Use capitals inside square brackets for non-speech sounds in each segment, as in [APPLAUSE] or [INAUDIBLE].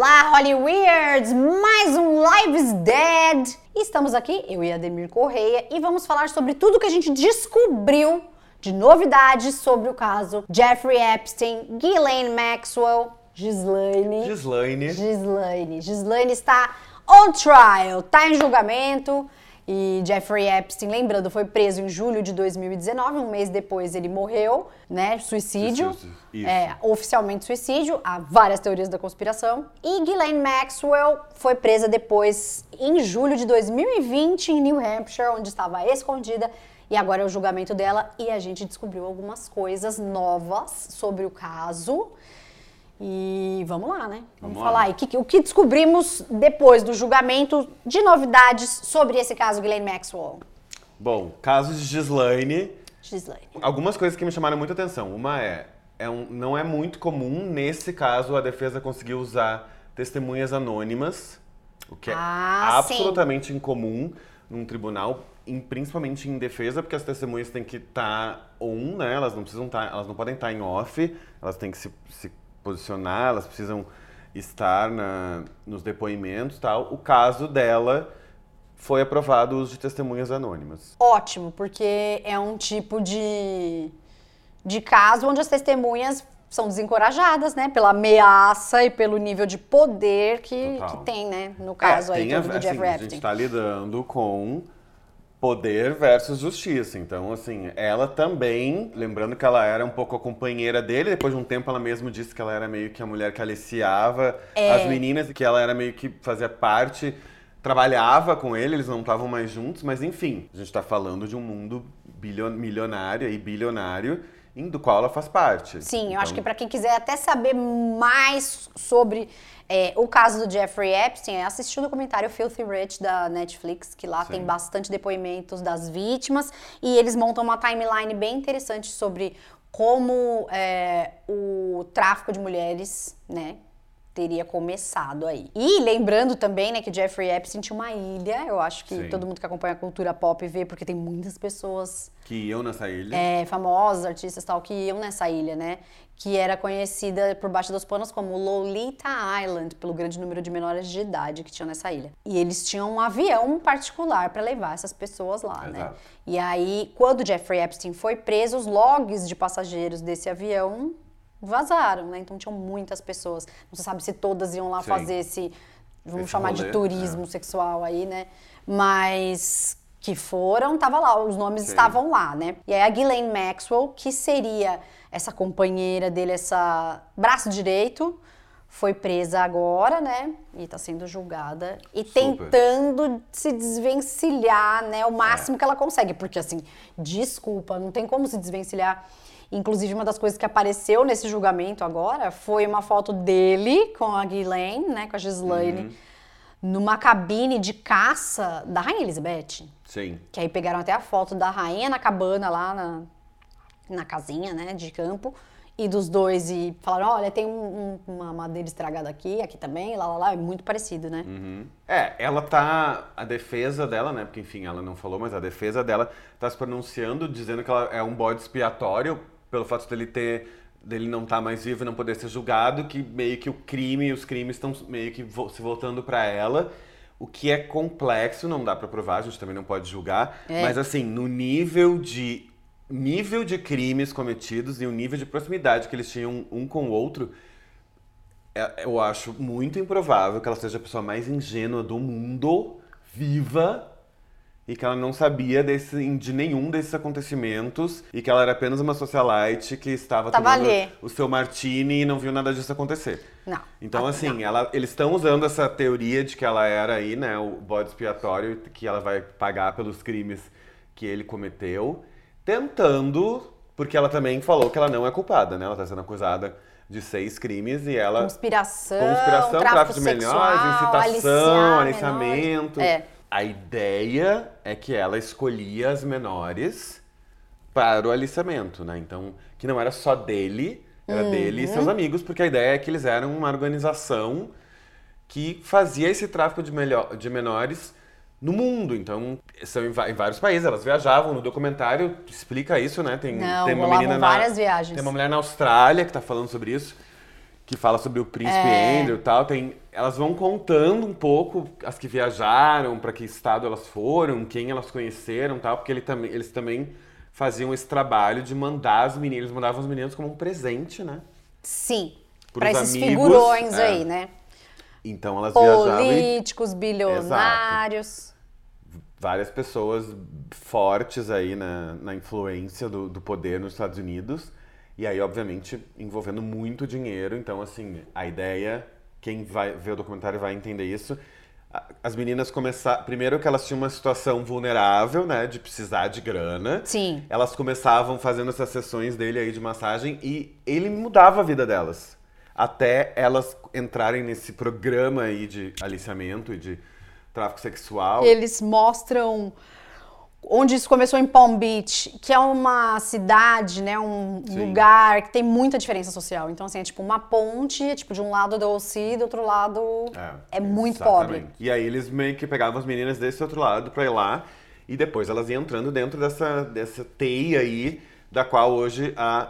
Olá, Holly Weirds! Mais um Lives Dead! Estamos aqui, eu e Ademir Correia, e vamos falar sobre tudo que a gente descobriu de novidades sobre o caso Jeffrey Epstein, Ghislaine Maxwell, Gislaine. Gislaine. Gislaine. Gislaine está on trial, está em julgamento. E Jeffrey Epstein, lembrando, foi preso em julho de 2019, um mês depois ele morreu, né? Suicídio. Isso. É, oficialmente suicídio, há várias teorias da conspiração. E Ghislaine Maxwell foi presa depois em julho de 2020 em New Hampshire, onde estava escondida. E agora é o julgamento dela e a gente descobriu algumas coisas novas sobre o caso. E vamos lá, né? Vamos, Vamos falar aí. O que, descobrimos depois do julgamento de novidades sobre esse caso, Ghislaine Maxwell? Bom, caso de Gislaine, Gislaine. algumas coisas que me chamaram muita atenção. Uma é, é um- não é muito comum, nesse caso, a defesa conseguir usar testemunhas anônimas, o que é Ah, sim. absolutamente incomum num tribunal, em- principalmente em defesa, porque as testemunhas têm que estar on, né? Elas não precisam estar, elas não podem estar em off, elas têm que se, se posicionar, elas precisam estar na- nos depoimentos e tal. O caso dela foi aprovado o uso de testemunhas anônimas. Ótimo, porque é um tipo de, de caso onde as testemunhas são desencorajadas, né? Pela ameaça e pelo nível de poder que, que tem, né? No caso É, aí a- do assim, Jeffrey A gente Epstein. está lidando com poder versus justiça. Então, assim, ela também, lembrando que ela era um pouco a companheira dele, depois de um tempo ela mesma disse que ela era meio que a mulher que aliciava É. as meninas, que ela era meio que fazia parte, trabalhava com ele, eles não estavam mais juntos, mas enfim, a gente está falando de um mundo milionário e bilionário, em- do qual ela faz parte. Sim, eu Então, acho que para quem quiser até saber mais sobre é, o caso do Jeffrey Epstein, é assistir o documentário Filthy Rich da Netflix, que lá Sim. tem bastante depoimentos das vítimas e eles montam uma timeline bem interessante sobre como é, o tráfico de mulheres, né, teria começado aí. E lembrando também, né, que Jeffrey Epstein tinha uma ilha, eu acho que Sim. todo mundo que acompanha a cultura pop vê, porque tem muitas pessoas Que iam nessa ilha. é, famosos, artistas tal, que iam nessa ilha, né? Que era conhecida por baixo dos panos como Lolita Island, pelo grande número de menores de idade que tinham nessa ilha. E eles tinham um avião particular para levar essas pessoas lá, né? Exato. E aí, quando Jeffrey Epstein foi preso, os logs de passageiros desse avião vazaram, né? Então tinham muitas pessoas. Não se sabe se todas iam lá Sim. fazer esse, vamos Esse chamar de rolê, turismo é. sexual aí, né? Mas que foram, tava lá, os nomes Sim. estavam lá, né? E aí a Ghislaine Maxwell, que seria essa companheira dele, essa braço direito, foi presa agora, né? E tá sendo julgada e Super. tentando se desvencilhar, né? O É. máximo que ela consegue, porque assim, desculpa, não tem como se desvencilhar. Inclusive, uma das coisas que apareceu nesse julgamento agora foi uma foto dele com a Ghislaine, né? Com a Gislaine, Uhum. numa cabine de caça da Rainha Elizabeth. Sim. Que aí pegaram até a foto da rainha na cabana lá na, na casinha, né, de campo. E dos dois e falaram, olha, tem um- um- uma madeira estragada aqui, aqui também, lá, lá, lá. É muito parecido, né? Uhum. É, ela tá. A defesa dela, né? Porque enfim, ela não falou, mas a defesa dela tá se pronunciando, dizendo que ela é um bode expiatório pelo fato dele ter. dele não estar mais vivo e não poder ser julgado, que meio que o crime e os crimes estão meio que se voltando pra ela. O que é complexo, não dá pra provar, a gente também não pode julgar. É. Mas assim, no nível de. nível de crimes cometidos e o nível de proximidade que eles tinham um com o outro, é- eu acho muito improvável que ela seja a pessoa mais ingênua do mundo, viva, e que ela não sabia desse, de nenhum desses acontecimentos e que ela era apenas uma socialite que estava Tava tomando ali. o seu martini e não viu nada disso acontecer. Não. Então, Ah, assim, não. ela- eles estão usando essa teoria de que ela era aí, né, o bode expiatório, que ela vai pagar pelos crimes que ele cometeu, tentando, porque ela também falou que ela não é culpada, né? Ela tá sendo acusada de seis crimes e ela. Conspiração, Conspiração, tráfico, tráfico de sexual, menores, incitação, aliciar aliciamento. É. A ideia é que ela escolhia as menores para o aliciamento, né? Então, que não era só dele, era dele e Uhum. seus amigos, porque a ideia é que eles eram uma organização que fazia esse tráfico de, melhor, de menores no mundo. Então, são em, em vários países, elas viajavam. No documentário explica isso, né? Tem, Não, tem uma menina na, várias viagens. Tem uma mulher na Austrália que tá falando sobre isso. Que fala sobre o príncipe é. Andrew e tal. Tem, elas vão contando um pouco as que viajaram, para que estado elas foram, quem elas conheceram tal, porque ele também, eles também faziam esse trabalho de mandar as meninas, eles mandavam as meninas como um presente, né? Sim. Para esses amigos, figurões é. aí, né? Então elas Políticos, viajavam. Políticos, bilionários. Exato. Várias pessoas fortes aí na, na influência do, do poder nos Estados Unidos. E aí, obviamente, envolvendo muito dinheiro. Então, assim, a ideia, quem vai ver o documentário vai entender isso. As meninas começaram. Primeiro que elas tinham uma situação vulnerável, né? De precisar de grana. Sim. Elas começavam fazendo essas sessões dele aí de massagem e ele mudava a vida delas. Até elas entrarem nesse programa aí de aliciamento e de tráfico sexual. Eles mostram onde isso começou em Palm Beach, que é uma cidade, né, um Sim. lugar que tem muita diferença social. Então, assim, é tipo uma ponte, tipo, de um lado do OC, do outro lado é, é muito pobre. E aí eles meio que pegavam as meninas desse outro lado pra ir lá, e depois elas iam entrando dentro dessa, dessa teia aí, da qual hoje a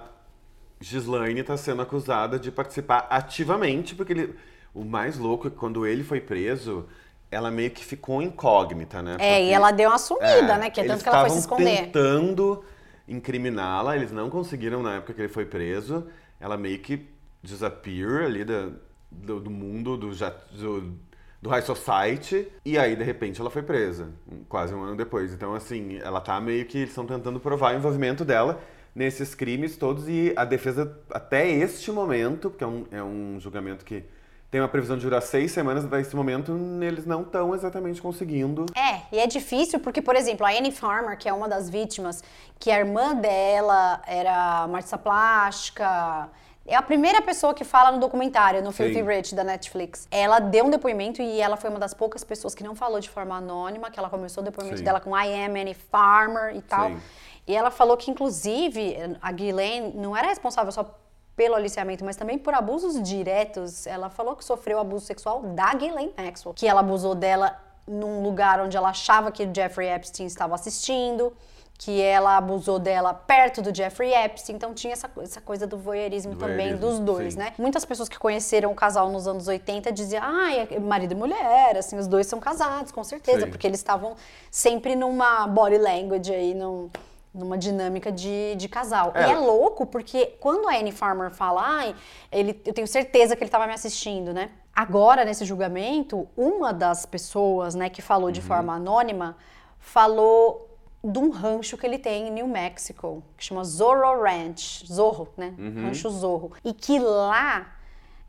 Gislaine está sendo acusada de participar ativamente, porque ele, o mais louco é que quando ele foi preso, ela meio que ficou incógnita, né? Porque, é, e ela deu uma sumida, é, né? Que é tanto que ela foi se esconder. tentando incriminá-la, eles não conseguiram na época que ele foi preso. Ela meio que disappear ali do, do, do mundo do, do, do High Society. E aí, de repente, ela foi presa, quase um ano depois. Então, assim, ela tá meio que. Eles estão tentando provar o envolvimento dela nesses crimes todos. E a defesa, até este momento, porque é um, é um julgamento que tem uma previsão de durar seis semanas, até esse momento eles não estão exatamente conseguindo. É, e é difícil porque, por exemplo, a Annie Farmer, que é uma das vítimas, que a irmã dela era artista plástica, é a primeira pessoa que fala no documentário, no Filthy Rich, da Netflix. Ela deu um depoimento e ela foi uma das poucas pessoas que não falou de forma anônima, que ela começou o depoimento Sim. dela com I am Annie Farmer e tal. Sim. E ela falou que, inclusive, a Ghislaine não era responsável só pelo aliciamento, mas também por abusos diretos. Ela falou que sofreu abuso sexual da Ghislaine Maxwell, que ela abusou dela num lugar onde ela achava que Jeffrey Epstein estava assistindo, que ela abusou dela perto do Jeffrey Epstein, então tinha essa, essa coisa do voyeurismo, do também voyeurismo, dos dois, sim. né? Muitas pessoas que conheceram o casal nos anos 80 diziam, ah, é marido e mulher, assim, os dois são casados, com certeza, sim. porque eles estavam sempre numa body language aí, num numa dinâmica de, de casal. É. E é louco porque quando a Annie Farmer fala, ai, ele, eu tenho certeza que ele estava me assistindo, né? Agora, nesse julgamento, uma das pessoas, né, que falou de uhum. forma anônima, falou de um rancho que ele tem em New Mexico, que chama Zorro Ranch, Zorro, né? Uhum. Rancho Zorro. E que lá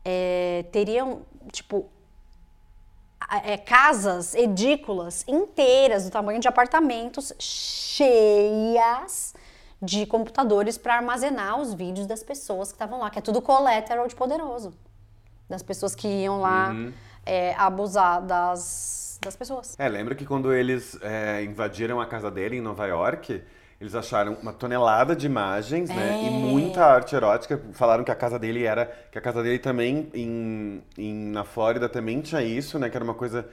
é, teriam, tipo, é, casas edículas inteiras, do tamanho de apartamentos, cheias de computadores para armazenar os vídeos das pessoas que estavam lá, que é tudo collateral de poderoso. Das pessoas que iam lá uhum. é, abusar das, das pessoas. É, lembra que quando eles é, invadiram a casa dele em Nova York, eles acharam uma tonelada de imagens, é. né? E é. muita arte erótica. Falaram que a casa dele era. Que a casa dele também, em, em, na Flórida, também tinha isso, né? Que era uma coisa.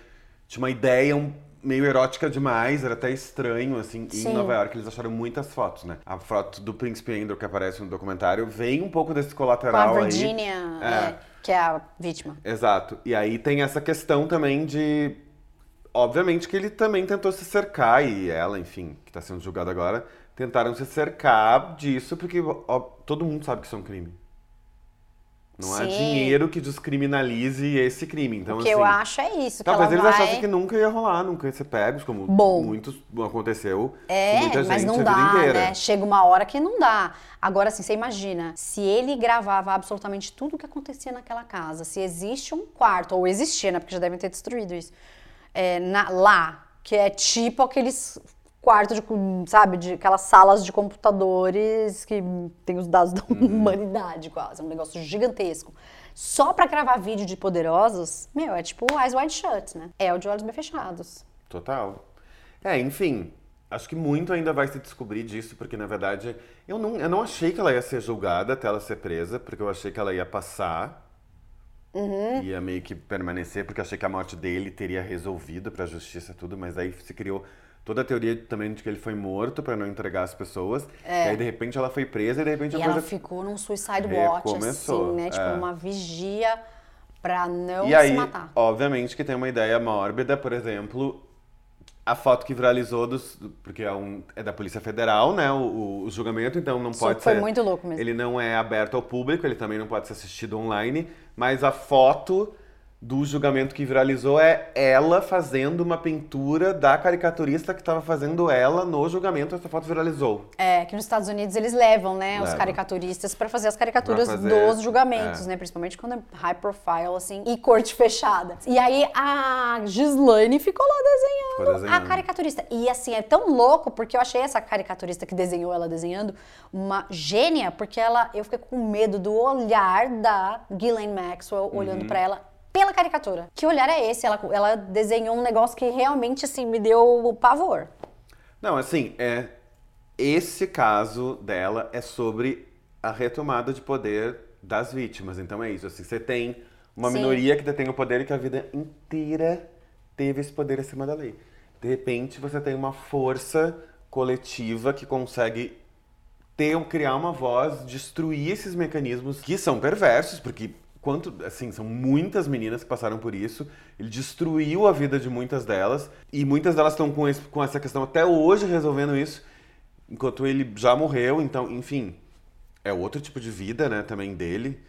Tinha uma ideia um, meio erótica demais, era até estranho, assim. Sim. Em Nova York, eles acharam muitas fotos, né? A foto do Príncipe Andrew, que aparece no documentário, vem um pouco desse colateral Com a Virginia, aí. É. É, que é a vítima. Exato. E aí tem essa questão também de. Obviamente que ele também tentou se cercar, e ela, enfim, que está sendo julgada agora, tentaram se cercar disso, porque ó, todo mundo sabe que isso é um crime. Não Sim. há dinheiro que descriminalize esse crime. Então, o que assim, eu acho é isso. talvez eles vai... achassem que nunca ia rolar, nunca ia ser pegos, como Bom, muitos aconteceu é, muita gente mas não dá. Né? Chega uma hora que não dá. Agora, assim, você imagina, se ele gravava absolutamente tudo o que acontecia naquela casa, se existe um quarto, ou existia, né? Porque já devem ter destruído isso, é, na, lá, que é tipo aqueles quarto de, sabe, de aquelas salas de computadores que tem os dados da uhum. humanidade quase, é um negócio gigantesco. Só para gravar vídeo de poderosos, meu, é tipo Eyes Wide Shut, né? É o de olhos bem fechados. Total. É, enfim, acho que muito ainda vai se descobrir disso, porque na verdade eu não, eu não achei que ela ia ser julgada até ela ser presa, porque eu achei que ela ia passar. Uhum. Ia meio que permanecer, porque eu achei que a morte dele teria resolvido pra justiça tudo, mas aí se criou toda a teoria também de que ele foi morto para não entregar as pessoas. E aí, de repente, ela foi presa e de repente É. E a ela coisa. ficou num suicide watch, assim, né? Tipo, é. uma vigia pra não E se aí, matar. obviamente, que tem uma ideia mórbida, por exemplo, a foto que viralizou dos. Porque é, um, é da Polícia Federal, né? O, o- julgamento, então não Isso pode foi ser. muito louco mesmo. Ele não é aberto ao público, ele também não pode ser assistido online, mas a foto do julgamento que viralizou é ela fazendo uma pintura da caricaturista que estava fazendo ela no julgamento, essa foto viralizou. É, que nos Estados Unidos eles levam, né, os Levam. caricaturistas pra fazer as caricaturas fazer, dos julgamentos, é. né, principalmente quando é high profile, assim, e corte fechada. E aí a Gislaine ficou lá desenhando, Ficou desenhando. a caricaturista. E assim, é tão louco, porque eu achei essa caricaturista que desenhou ela desenhando uma gênia, porque ela, eu fiquei com medo do olhar da Ghislaine Maxwell olhando Uhum. pra ela pela caricatura. Que olhar é esse? Ela, ela desenhou um negócio que realmente, assim, me deu pavor. Não, assim, é esse caso dela é sobre a retomada de poder das vítimas. Então é isso, assim, você tem uma Sim. minoria que detém o poder e que a vida inteira teve esse poder acima da lei. De repente, você tem uma força coletiva que consegue ter, criar uma voz, destruir esses mecanismos que são perversos, porque quanto, assim, são muitas meninas que passaram por isso. Ele destruiu a vida de muitas delas e muitas delas estão com, esse- com essa questão até hoje resolvendo isso, enquanto ele já morreu. Então, enfim, é outro tipo de vida, né, também dele.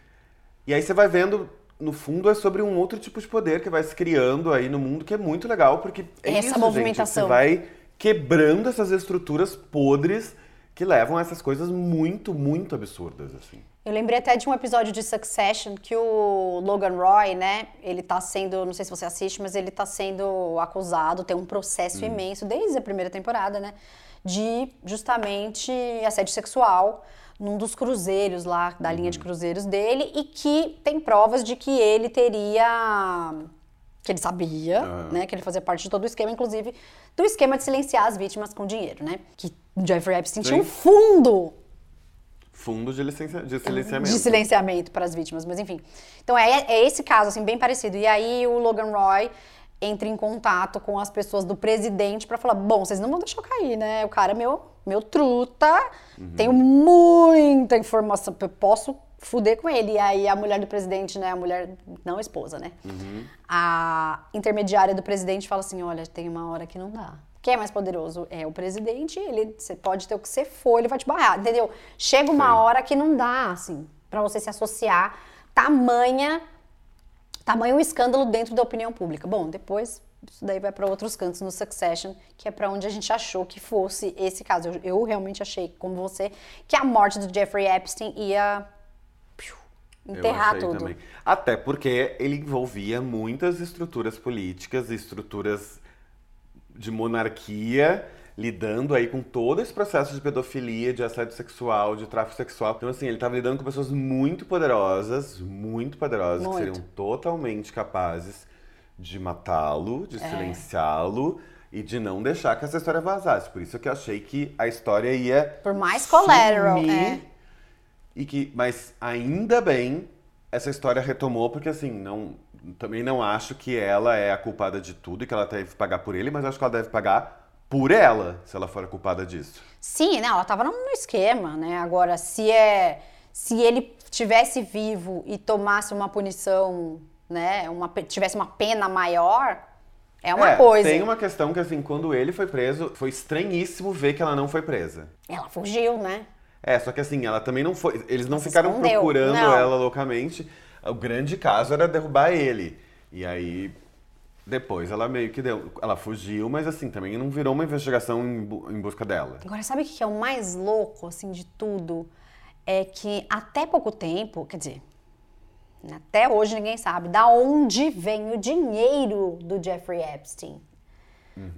E aí você vai vendo, no fundo, é sobre um outro tipo de poder que vai se criando aí no mundo, que é muito legal, porque é Essa isso, movimentação. Gente, você vai quebrando essas estruturas podres que levam a essas coisas muito, muito absurdas, assim. Eu lembrei até de um episódio de Succession que o Logan Roy, né, ele tá sendo, não sei se você assiste, mas ele tá sendo acusado, tem um processo imenso desde a primeira temporada, né, de justamente assédio sexual num dos cruzeiros lá, da linha de cruzeiros dele, e que tem provas de que ele teria que ele sabia, né, que ele fazia parte de todo o esquema, inclusive do esquema de silenciar as vítimas com dinheiro, né? Que Jeffrey Epstein tinha um Sim. fundo Fundo de, licencia, de silenciamento. de silenciamento para as vítimas, mas enfim. Então é, é esse caso, assim, bem parecido. E aí o Logan Roy entra em contato com as pessoas do presidente para falar: bom, vocês não vão deixar eu cair, né? O cara é meu, meu truta, tenho muita informação, eu posso fuder com ele. E aí a mulher do presidente, né? A mulher, não a esposa, né? A intermediária do presidente fala assim: olha, tem uma hora que não dá. Quem é mais poderoso? É o presidente, ele, você pode ter o que você for, ele vai te barrar, entendeu? Chega uma Sim. hora que não dá, assim, pra você se associar. Tamanha, tamanho escândalo dentro da opinião pública. Bom, depois isso daí vai pra outros cantos no Succession, que é pra onde a gente achou que fosse esse caso. Eu, eu realmente achei, como você, que a morte do Jeffrey Epstein ia piu, enterrar tudo. também. Até porque ele envolvia muitas estruturas políticas, estruturas de monarquia, lidando aí com todo esse processo de pedofilia, de assédio sexual, de tráfico sexual. Então, assim, ele estava lidando com pessoas muito poderosas, muito poderosas, Muito. que seriam totalmente capazes de matá-lo, de É. silenciá-lo e de não deixar que essa história vazasse. Por isso que eu achei que a história ia Por mais collateral, é. e que, mas ainda bem essa história retomou, porque assim, não, também não acho que ela é a culpada de tudo e que ela deve pagar por ele, mas acho que ela deve pagar por ela, se ela for a culpada disso. Sim, não, ela tava no esquema, né? Agora, se é se ele tivesse vivo e tomasse uma punição, né, uma, tivesse uma pena maior, é uma É, coisa. Tem uma questão que assim, quando ele foi preso, foi estranhíssimo ver que ela não foi presa. Ela fugiu, né? É, só que assim, ela também não foi. Eles não se ficaram escondeu. procurando Não. ela loucamente. O grande caso era derrubar ele. E aí, depois ela meio que deu. Ela fugiu, mas assim, também não virou uma investigação em, em busca dela. Agora, sabe o que que é o mais louco, assim, de tudo? É que até pouco tempo, quer dizer, até hoje ninguém sabe da onde vem o dinheiro do Jeffrey Epstein.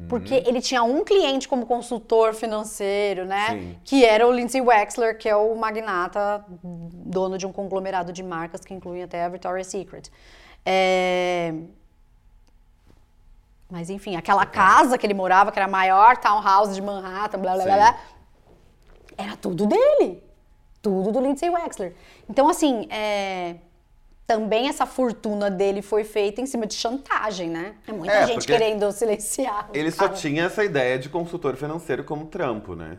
Porque ele tinha um cliente como consultor financeiro, né? Sim. Que era o Lindsay Wexler, que é o magnata, dono de um conglomerado de marcas que incluem até a Victoria's Secret. É, Mas enfim, aquela casa que ele morava, que era a maior townhouse de Manhattan, blá blá blá, Sim. blá, era tudo dele. Tudo do Lindsay Wexler. Então, assim, é, também essa fortuna dele foi feita em cima de chantagem, né? É muita É, gente querendo silenciar. Ele só tinha essa ideia de consultor financeiro como trampo, né?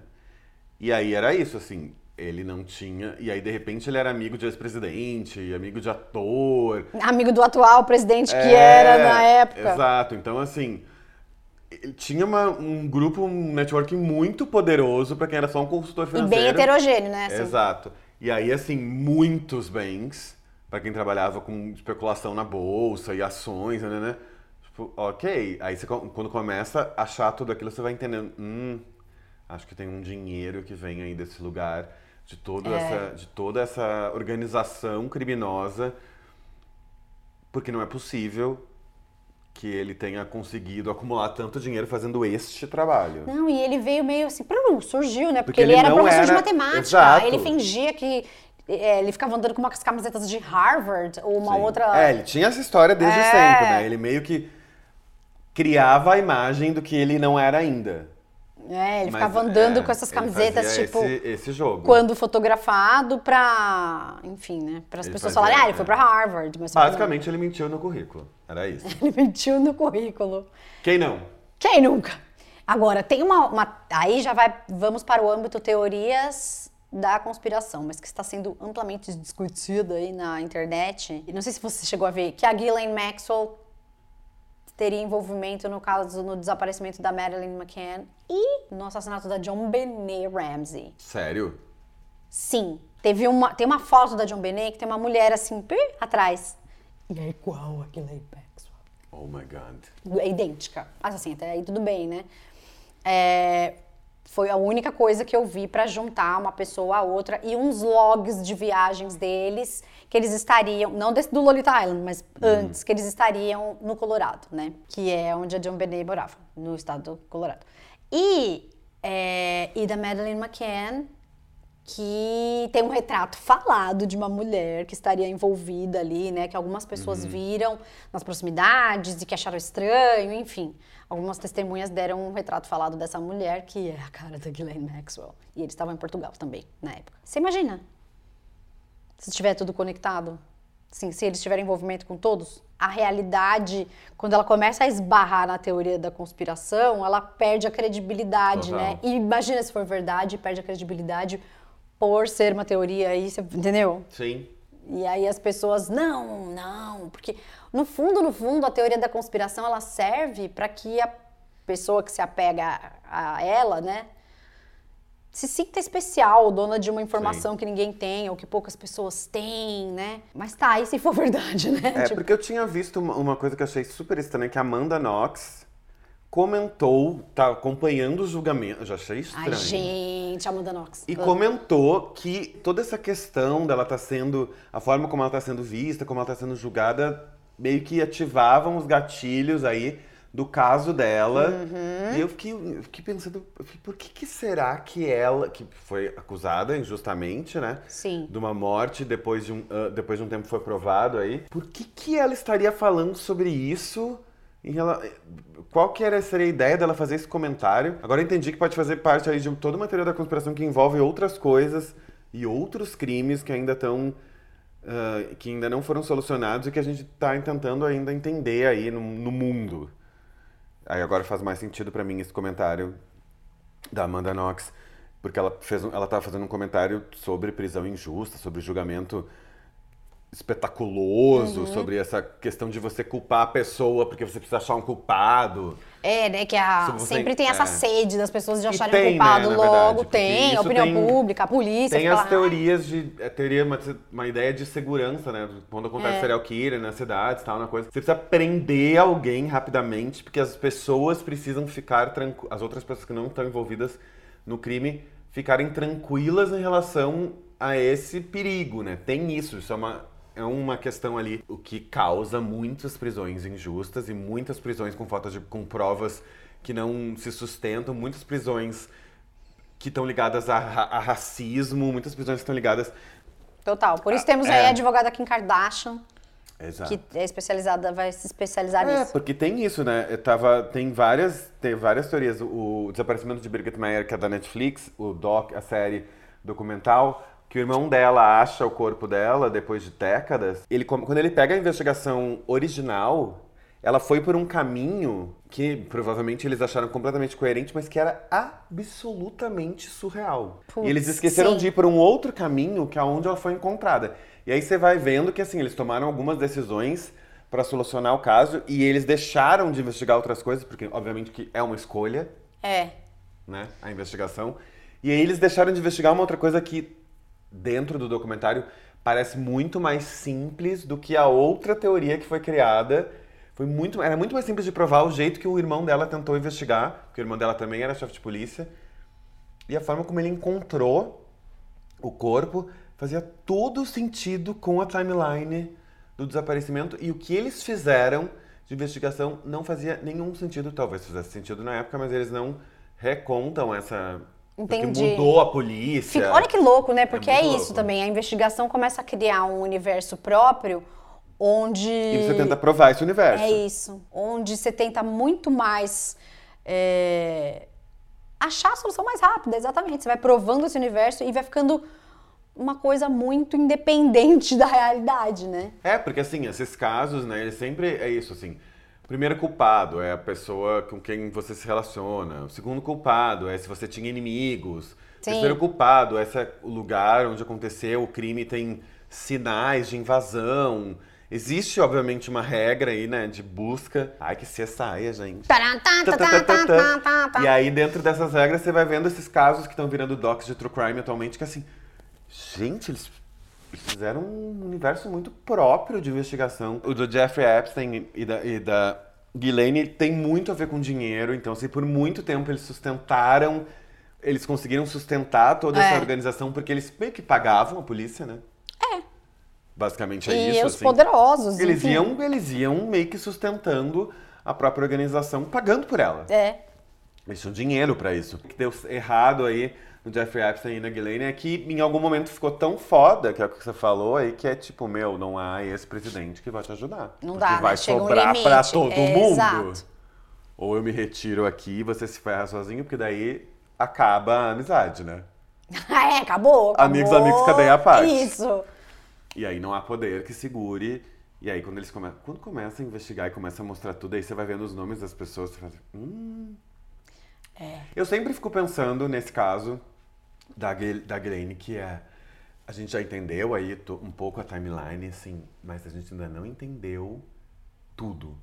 E aí era isso, assim, ele não tinha. E aí, de repente, ele era amigo de ex-presidente, amigo de ator. Amigo do atual presidente que É, era na época. Exato. Então, assim, ele tinha uma- um grupo, um networking muito poderoso pra quem era só um consultor E financeiro. bem heterogêneo, né? assim. Exato. E aí, assim, muitos bens pra quem trabalhava com especulação na bolsa e ações, né? né? Tipo, ok. Aí você, quando começa a achar tudo aquilo, você vai entendendo. Hum, acho que tem um dinheiro que vem aí desse lugar, de, todo É. essa, de toda essa organização criminosa, porque não é possível que ele tenha conseguido acumular tanto dinheiro fazendo este trabalho. Não, e ele veio meio assim, prum, surgiu, né? Porque, Porque ele, ele era professor de era- matemática. Exato. Ele fingia que é, ele ficava andando com umas camisetas de Harvard ou uma Sim. outra. É, ele tinha essa história desde É. sempre, né? Ele meio que criava a imagem do que ele não era ainda. É, ele Mas, ficava andando é, com essas camisetas, tipo, Esse, esse jogo. quando fotografado pra. Enfim, né? Para as pessoas falarem, ah, ele é. foi pra Harvard. Basicamente, ele mentiu no currículo. Era isso. [LAUGHS] Ele mentiu no currículo. Quem não? Quem nunca? Agora, tem uma, uma- Aí já vai. Vamos para o âmbito teorias da conspiração, mas que está sendo amplamente discutida aí na internet. E não sei se você chegou a ver que a Ghislaine Maxwell teria envolvimento no caso no desaparecimento da Marilyn McCann e no assassinato da John Benet Ramsey. Sério? Sim, teve uma, tem uma foto da John Benet que tem uma mulher assim, pi, atrás. E é igual a Ghislaine Maxwell Oh my God. é idêntica. Mas assim, até aí tudo bem, né? É, foi a única coisa que eu vi pra juntar uma pessoa a outra e uns logs de viagens deles que eles estariam, não desse do Lolita Island, mas antes, que eles estariam no Colorado, né? Que é onde a John Benet morava, no estado do Colorado. E, é, e da Madeleine McCann, que tem um retrato falado de uma mulher que estaria envolvida ali, né? Que algumas pessoas viram nas proximidades e que acharam estranho, enfim. Algumas testemunhas deram um retrato falado dessa mulher, que é a cara da Ghislaine Maxwell. E eles estavam em Portugal também, na época. Você imagina? Se estiver tudo conectado? Sim, se eles tiverem envolvimento com todos, a realidade, quando ela começa a esbarrar na teoria da conspiração, ela perde a credibilidade, Total. né? E imagina se for verdade, perde a credibilidade por ser uma teoria aí, entendeu? Sim. E aí as pessoas, não, não, porque no fundo, no fundo, a teoria da conspiração ela serve para que a pessoa que se apega a, ela, né, se sinta especial, dona de uma informação que ninguém tem ou que poucas pessoas têm, né? Mas tá, e se for [LAUGHS] verdade, né? É, Tipo, porque eu tinha visto uma, uma coisa que eu achei super estranha, que a Amanda Knox comentou, tá acompanhando o julgamento. Já achei estranho. Ai, gente, Amanda Knox. E comentou que toda essa questão dela tá sendo. A forma como ela tá sendo vista, como ela tá sendo julgada, meio que ativavam os gatilhos aí do caso dela. Uhum. E eu fiquei, eu fiquei pensando, eu fiquei, por que, que será que ela, que foi acusada injustamente, né? Sim. De uma morte depois de um, ah, depois de um tempo foi provado aí. Por que, que ela estaria falando sobre isso? Rela- Qual que era, seria a ideia dela fazer esse comentário? Agora eu entendi que pode fazer parte aí de toda uma teoria da conspiração que envolve outras coisas e outros crimes que ainda estão ah, que ainda não foram solucionados e que a gente está tentando ainda entender aí no, no mundo. Aí agora faz mais sentido pra mim esse comentário da Amanda Knox, porque ela ela estava fazendo um comentário sobre prisão injusta, sobre julgamento espetaculoso, Uhum. sobre essa questão de você culpar a pessoa porque você precisa achar um culpado. É, né? Que a, Se você- sempre tem essa é. sede das pessoas de acharem tem, culpado né, na logo. verdade, tem, a opinião tem- pública, a polícia. Tem as lá, teorias de. é, Teoria, uma, uma ideia de segurança, né? Quando acontece É. serial killer nas cidades tal, na coisa. Você precisa prender alguém rapidamente, porque as pessoas precisam ficar tranquilas. As outras pessoas que não estão envolvidas no crime ficarem tranquilas em relação a esse perigo, né? Tem isso, isso é uma. É uma questão ali, o que causa muitas prisões injustas e muitas prisões com falta de com provas que não se sustentam, muitas prisões que estão ligadas a, a racismo, muitas prisões que estão ligadas. Total. Por isso temos É. aí a advogada Kim Kardashian, Exato. que é especializada, vai se especializar É, nisso. porque tem isso, né? Eu tava, tem várias, tem várias teorias. O, desaparecimento de Birgit Meyer, que é da Netflix, o doc, a série documental, que o irmão dela acha o corpo dela depois de décadas. Ele, quando ele pega a investigação original, ela foi por um caminho que provavelmente eles acharam completamente coerente, mas que era absolutamente surreal. Putz, e eles esqueceram sim. de ir por um outro caminho que é onde ela foi encontrada. E aí você vai vendo que assim, eles tomaram algumas decisões para solucionar o caso e eles deixaram de investigar outras coisas, porque obviamente que é uma escolha, É. né, a investigação. E aí eles deixaram de investigar uma outra coisa que dentro do documentário parece muito mais simples do que a outra teoria que foi criada. Foi muito, era muito mais simples de provar o jeito que o irmão dela tentou investigar, porque o irmão dela também era chefe de polícia. E a forma como ele encontrou o corpo fazia todo sentido com a timeline do desaparecimento e o que eles fizeram de investigação não fazia nenhum sentido, talvez fizesse sentido na época, mas eles não recontam essa Entendi. porque mudou a polícia. Fica- olha que louco, né? Porque é, muito isso louco. também. A investigação começa a criar um universo próprio onde. E você tenta provar esse universo. É isso. Onde você tenta muito mais. é, achar a solução mais rápida, exatamente. Você vai provando esse universo e vai ficando uma coisa muito independente [LAUGHS] da realidade, né? É, porque assim, esses casos, né, eles sempre é isso, assim. O primeiro culpado é a pessoa com quem você se relaciona. O segundo culpado é se você tinha inimigos. O Sim. terceiro culpado é se é o lugar onde aconteceu o crime tem sinais de invasão. Existe, obviamente, uma regra aí, né, de busca. Ai, que se saia, gente. E aí, dentro dessas regras, você vai vendo esses casos que estão virando docs de true crime atualmente, que assim, gente, eles fizeram um universo muito próprio de investigação. O do Jeffrey Epstein e da, e da Ghislaine tem muito a ver com dinheiro, então, assim, por muito tempo eles sustentaram, eles conseguiram sustentar toda essa É. organização, porque eles meio que pagavam a polícia, né? É. Basicamente é e isso, os assim. poderosos. Eles enfim. iam, eles iam meio que sustentando a própria organização, pagando por ela. É. Eles tinham dinheiro pra isso. O que deu errado aí no Jeffrey Epstein e na Ghislaine é que em algum momento ficou tão foda, que é o que você falou aí, que é tipo, meu, não há esse presidente que vai te ajudar. Não Porque dá, vai né? Chega um sobrar limite. pra todo É, mundo. exato. Ou eu me retiro aqui e você se ferra sozinho, porque daí acaba a amizade, né? [LAUGHS] é, acabou, acabou. Amigos, amigos, cadeia à parte. Isso. E aí não há poder que segure. E aí quando eles começam. Quando começa a investigar e começa a mostrar tudo, aí você vai vendo os nomes das pessoas, você fala assim, hum. É. Eu sempre fico pensando nesse caso da, da Ghislaine, que é. A gente já entendeu aí um pouco a timeline, assim, mas a gente ainda não entendeu tudo.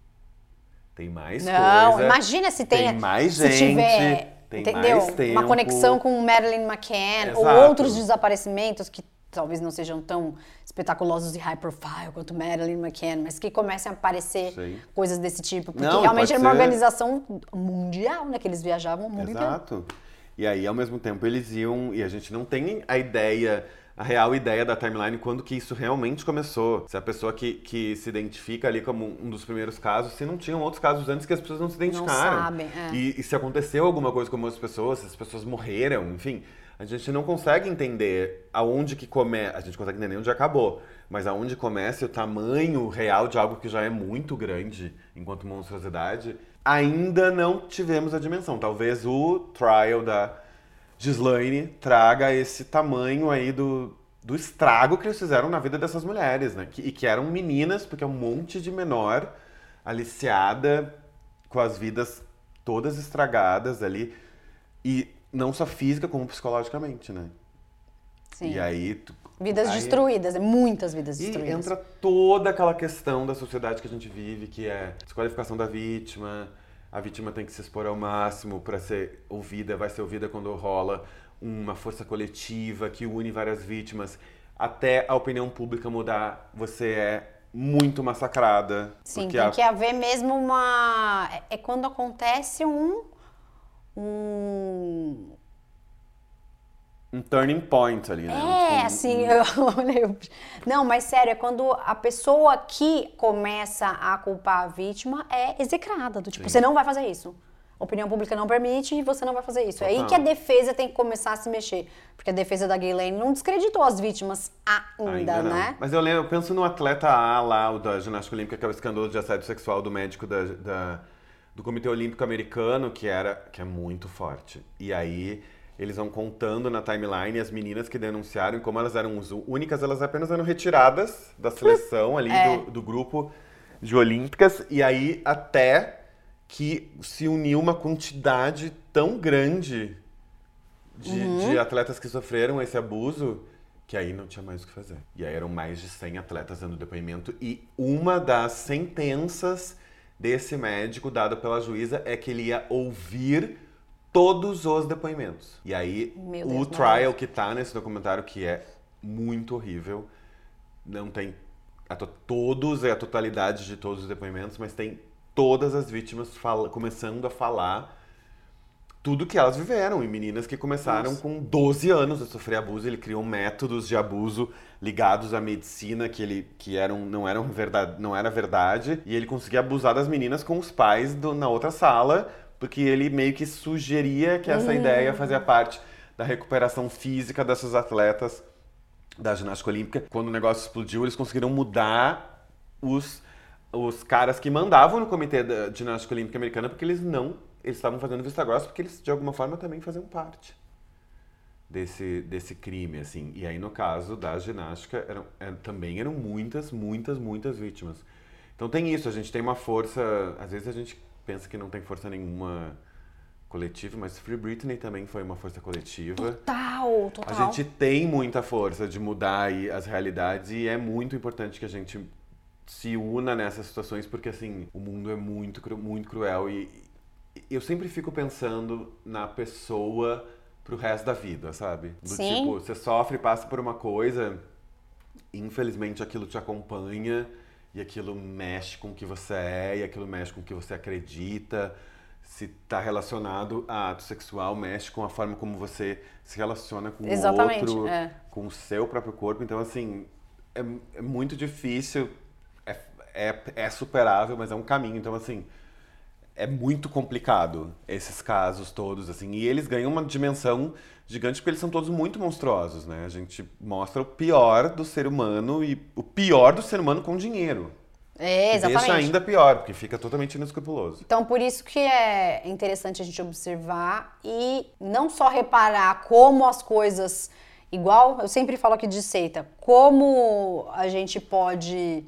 Tem mais Não, coisa. imagina se tem, mais se gente, tiver, tem entendeu? mais tempo. Uma conexão com Marilyn McCann ou Exato. outros desaparecimentos que talvez não sejam tão espetaculosos e high profile quanto Marilyn McCann, mas que comecem a aparecer Sim. coisas desse tipo, porque Não, realmente era uma ser. organização mundial, né, que eles viajavam o mundo inteiro. Exato. E aí, ao mesmo tempo, eles iam. E a gente não tem a ideia, a real ideia da timeline, quando que isso realmente começou. Se a pessoa que, que se identifica ali como um dos primeiros casos, se não tinham outros casos antes que as pessoas não se identificaram. sabem, é. E, e se aconteceu alguma coisa com outras pessoas, se as pessoas morreram, enfim. A gente não consegue entender aonde que começa. A gente consegue entender onde acabou. Mas aonde começa e o tamanho real de algo que já é muito grande enquanto monstruosidade, ainda não tivemos a dimensão. Talvez o trial da Gislaine traga esse tamanho aí do, do estrago que eles fizeram na vida dessas mulheres, né? Que- e que eram meninas, porque é um monte de menor aliciada com as vidas todas estragadas ali. E não só física, como psicologicamente, né? Sim. E aí. tu- Vidas aí- destruídas, muitas vidas e destruídas. entra toda aquela questão da sociedade que a gente vive, que é desqualificação da vítima. A vítima tem que se expor ao máximo para ser ouvida, vai ser ouvida quando rola uma força coletiva que une várias vítimas. Até a opinião pública mudar, você é muito massacrada. Sim, tem a- que haver mesmo uma. É, é quando acontece um. Um. um turning point ali, né? É, um- assim, eu [LAUGHS] olhei. Não, mas sério, é quando a pessoa que começa a culpar a vítima é execrada. Do tipo, Sim. você não vai fazer isso. A opinião pública não permite e você não vai fazer isso. É aí Total. que a defesa tem que começar a se mexer. Porque a defesa da Ghislaine não descreditou as vítimas ainda, Ainda né? Mas eu lembro, eu penso no atleta A lá, o da ginástica olímpica, que é o escândalo de assédio sexual do médico da, da- do Comitê Olímpico Americano, que era que é muito forte. E aí eles vão contando na timeline as meninas que denunciaram e como elas eram únicas, elas apenas eram retiradas da [LAUGHS] seleção ali, é. do, do grupo de olímpicas. E aí até que se uniu uma quantidade tão grande de, uhum. de atletas que sofreram esse abuso que aí não tinha mais o que fazer. E aí eram mais de 100 atletas dando depoimento e uma das sentenças desse médico dada pela juíza é que ele ia ouvir todos os depoimentos. E aí o trial que tá nesse documentário que é muito horrível, não tem a todos é a totalidade de todos os depoimentos, mas tem todas as vítimas começando a falar tudo que elas viveram. E meninas que começaram Nossa. com 12 anos a sofrer abuso. Ele criou métodos de abuso ligados à medicina que, ele, que eram, não, eram verdade, não era verdade. E ele conseguia abusar das meninas com os pais do, na outra sala, porque ele meio que sugeria que essa uhum. ideia fazia parte da recuperação física dessas atletas da ginástica olímpica. Quando o negócio explodiu, eles conseguiram mudar os, os caras que mandavam no comitê da ginástica olímpica americana, porque eles não eles estavam fazendo vista grossa porque eles, de alguma forma, também faziam parte desse, desse crime, assim. E aí, no caso da ginástica, eram, é, também eram muitas, muitas, muitas vítimas. Então tem isso, a gente tem uma força... Às vezes a gente pensa que não tem força nenhuma coletiva, mas Free Britney também foi uma força coletiva. Total, total. A gente tem muita força de mudar as realidades e é muito importante que a gente se una nessas situações porque assim o mundo é muito muito cruel e, eu sempre fico pensando na pessoa pro resto da vida, sabe? Do Sim. tipo, você sofre, passa por uma coisa, infelizmente aquilo te acompanha e aquilo mexe com o que você é e aquilo mexe com o que você acredita. Se está relacionado a ato sexual, mexe com a forma como você se relaciona com Exatamente, o outro, é. com o seu próprio corpo. Então, assim, é, é muito difícil, é, é, é superável, mas é um caminho. Então, assim, é muito complicado esses casos todos, assim. E eles ganham uma dimensão gigante porque eles são todos muito monstruosos, né? A gente mostra o pior do ser humano e o pior do ser humano com dinheiro. É, exatamente. deixa ainda pior, porque fica totalmente inescrupuloso. Então, por isso que é interessante a gente observar e não só reparar como as coisas, igual eu sempre falo aqui de seita, como a gente pode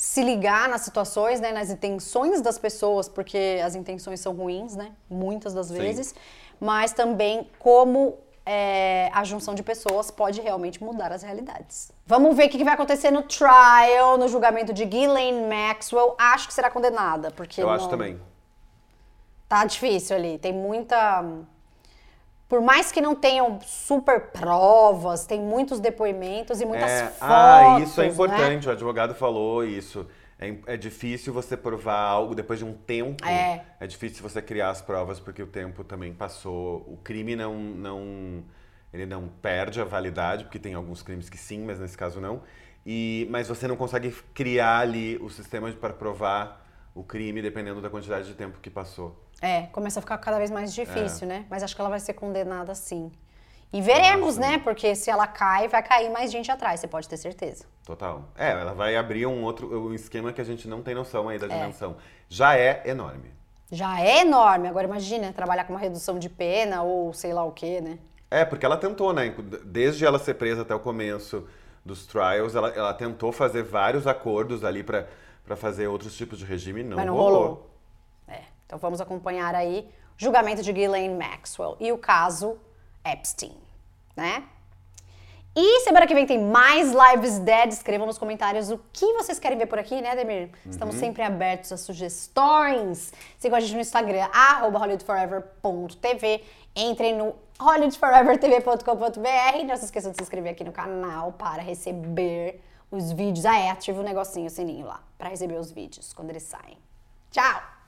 se ligar nas situações, né, nas intenções das pessoas, porque as intenções são ruins, né, muitas das vezes, Sim. mas também como é, a junção de pessoas pode realmente mudar as realidades. Vamos ver o que vai acontecer no trial, no julgamento de Ghislaine Maxwell. Acho que será condenada, porque eu não... acho também. Tá difícil ali, tem muita por mais que não tenham super provas, tem muitos depoimentos e muitas é, fotos. Ah, isso é né? importante, né? o advogado falou isso. É, é, difícil você provar algo depois de um tempo. É. é difícil você criar as provas porque o tempo também passou. O crime não, não, ele não perde a validade, porque tem alguns crimes que sim, mas nesse caso não. E, mas você não consegue criar ali o sistema para provar o crime dependendo da quantidade de tempo que passou. É, começa a ficar cada vez mais difícil, é. né? Mas acho que ela vai ser condenada sim. E veremos, Nossa, né? Porque se ela cai, vai cair mais gente atrás, você pode ter certeza. Total. É, ela vai abrir um outro um esquema que a gente não tem noção aí da é. dimensão. Já é enorme. Já é enorme. Agora imagina trabalhar com uma redução de pena ou sei lá o quê, né? É, porque ela tentou, né? Desde ela ser presa até o começo dos trials, ela, ela tentou fazer vários acordos ali para fazer outros tipos de regime, não, Mas não rolou. rolou. Então vamos acompanhar aí o julgamento de Ghislaine Maxwell e o caso Epstein, né? E semana que vem tem mais Lives Dead. Escrevam nos comentários o que vocês querem ver por aqui, né, Demir? Estamos uhum. sempre abertos a sugestões. Sigam a gente no Instagram, hollywoodforever.tv. Entrem no hollywoodforevertv.com.br. Não se esqueçam de se inscrever aqui no canal para receber os vídeos. Ah, é, ativa o negocinho, o sininho lá, para receber os vídeos quando eles saem. Tchau!